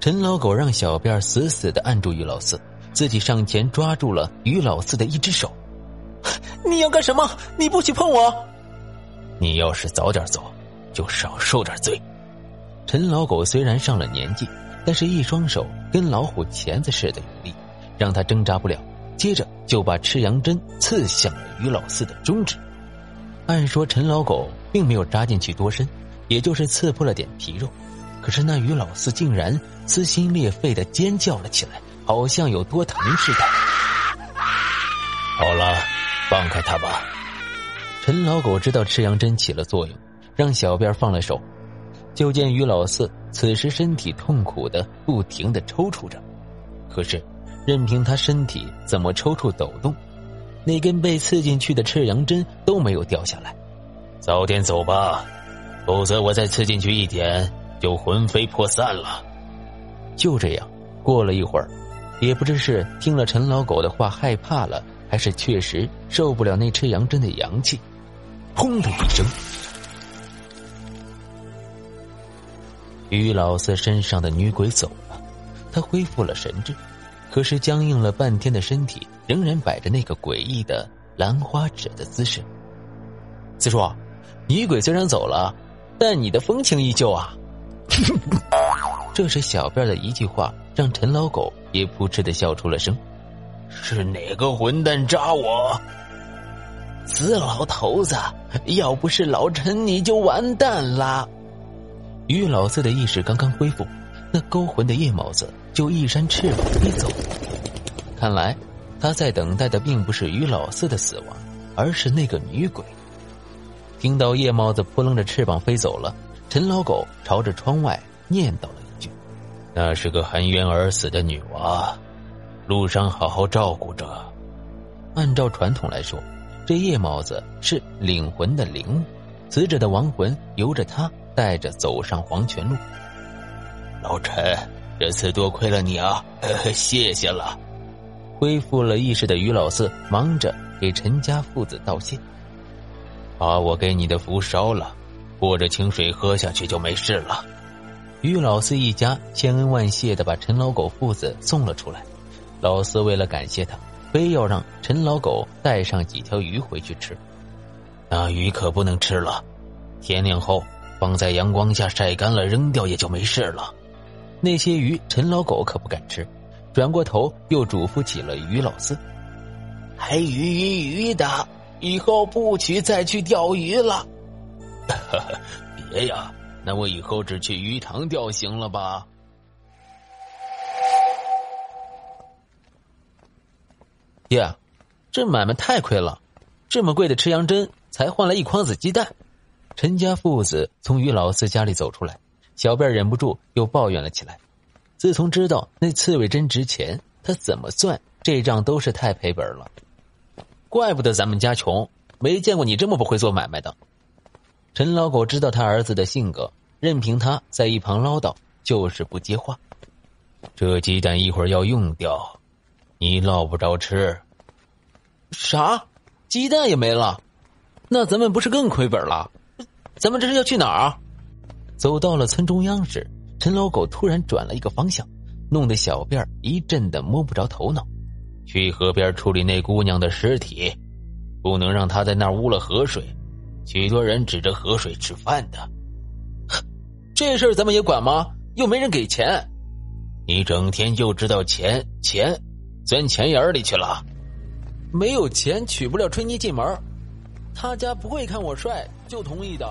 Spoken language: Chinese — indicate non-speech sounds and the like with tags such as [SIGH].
陈老狗让小辫死死的按住于老四，自己上前抓住了于老四的一只手。[LAUGHS] 你要干什么？你不许碰我！你要是早点走，就少受点罪。陈老狗虽然上了年纪，但是一双手跟老虎钳子似的有力，让他挣扎不了。接着就把赤阳针刺向了于老四的中指。按说陈老狗并没有扎进去多深，也就是刺破了点皮肉，可是那于老四竟然撕心裂肺的尖叫了起来，好像有多疼似的。好了，放开他吧。陈老狗知道赤阳针起了作用，让小辫放了手。就见于老四此时身体痛苦的不停的抽搐着，可是。任凭他身体怎么抽搐抖动，那根被刺进去的赤阳针都没有掉下来。早点走吧，否则我再刺进去一点，就魂飞魄散了。就这样，过了一会儿，也不知是听了陈老狗的话害怕了，还是确实受不了那赤阳针的阳气，轰的一声，于老四身上的女鬼走了，他恢复了神智。可是僵硬了半天的身体仍然摆着那个诡异的兰花指的姿势。四叔，女鬼虽然走了，但你的风情依旧啊！[LAUGHS] 这时小辫的一句话让陈老狗也扑哧的笑出了声。是哪个混蛋扎我？死老头子！要不是老陈，你就完蛋啦。于老四的意识刚刚恢复。那勾魂的夜猫子就一扇翅膀飞走，看来他在等待的并不是于老四的死亡，而是那个女鬼。听到夜猫子扑棱着翅膀飞走了，陈老狗朝着窗外念叨了一句：“那是个含冤而死的女娃，路上好好照顾着。”按照传统来说，这夜猫子是领魂的灵物，死者的亡魂由着他带着走上黄泉路。老陈，这次多亏了你啊，谢谢了。恢复了意识的于老四忙着给陈家父子道谢，把我给你的符烧了，过着清水喝下去就没事了。于老四一家千恩万谢的把陈老狗父子送了出来。老四为了感谢他，非要让陈老狗带上几条鱼回去吃。那鱼可不能吃了，天亮后放在阳光下晒干了扔掉也就没事了。那些鱼，陈老狗可不敢吃，转过头又嘱咐起了于老四：“还鱼鱼鱼的，以后不许再去钓鱼了。”“ [LAUGHS] 别呀，那我以后只去鱼塘钓行了吧？”爹，这买卖太亏了，这么贵的吃羊针才换了一筐子鸡蛋。陈家父子从于老四家里走出来。小辫忍不住又抱怨了起来。自从知道那刺猬针值钱，他怎么算这账都是太赔本了。怪不得咱们家穷，没见过你这么不会做买卖的。陈老狗知道他儿子的性格，任凭他在一旁唠叨，就是不接话。这鸡蛋一会儿要用掉，你落不着吃。啥？鸡蛋也没了？那咱们不是更亏本了？咱们这是要去哪儿？走到了村中央时，陈老狗突然转了一个方向，弄得小辫一阵的摸不着头脑。去河边处理那姑娘的尸体，不能让她在那儿污了河水。许多人指着河水吃饭的，[LAUGHS] 这事儿咱们也管吗？又没人给钱。你整天就知道钱钱，钻钱眼里去了。没有钱娶不了春妮进门，他家不会看我帅就同意的。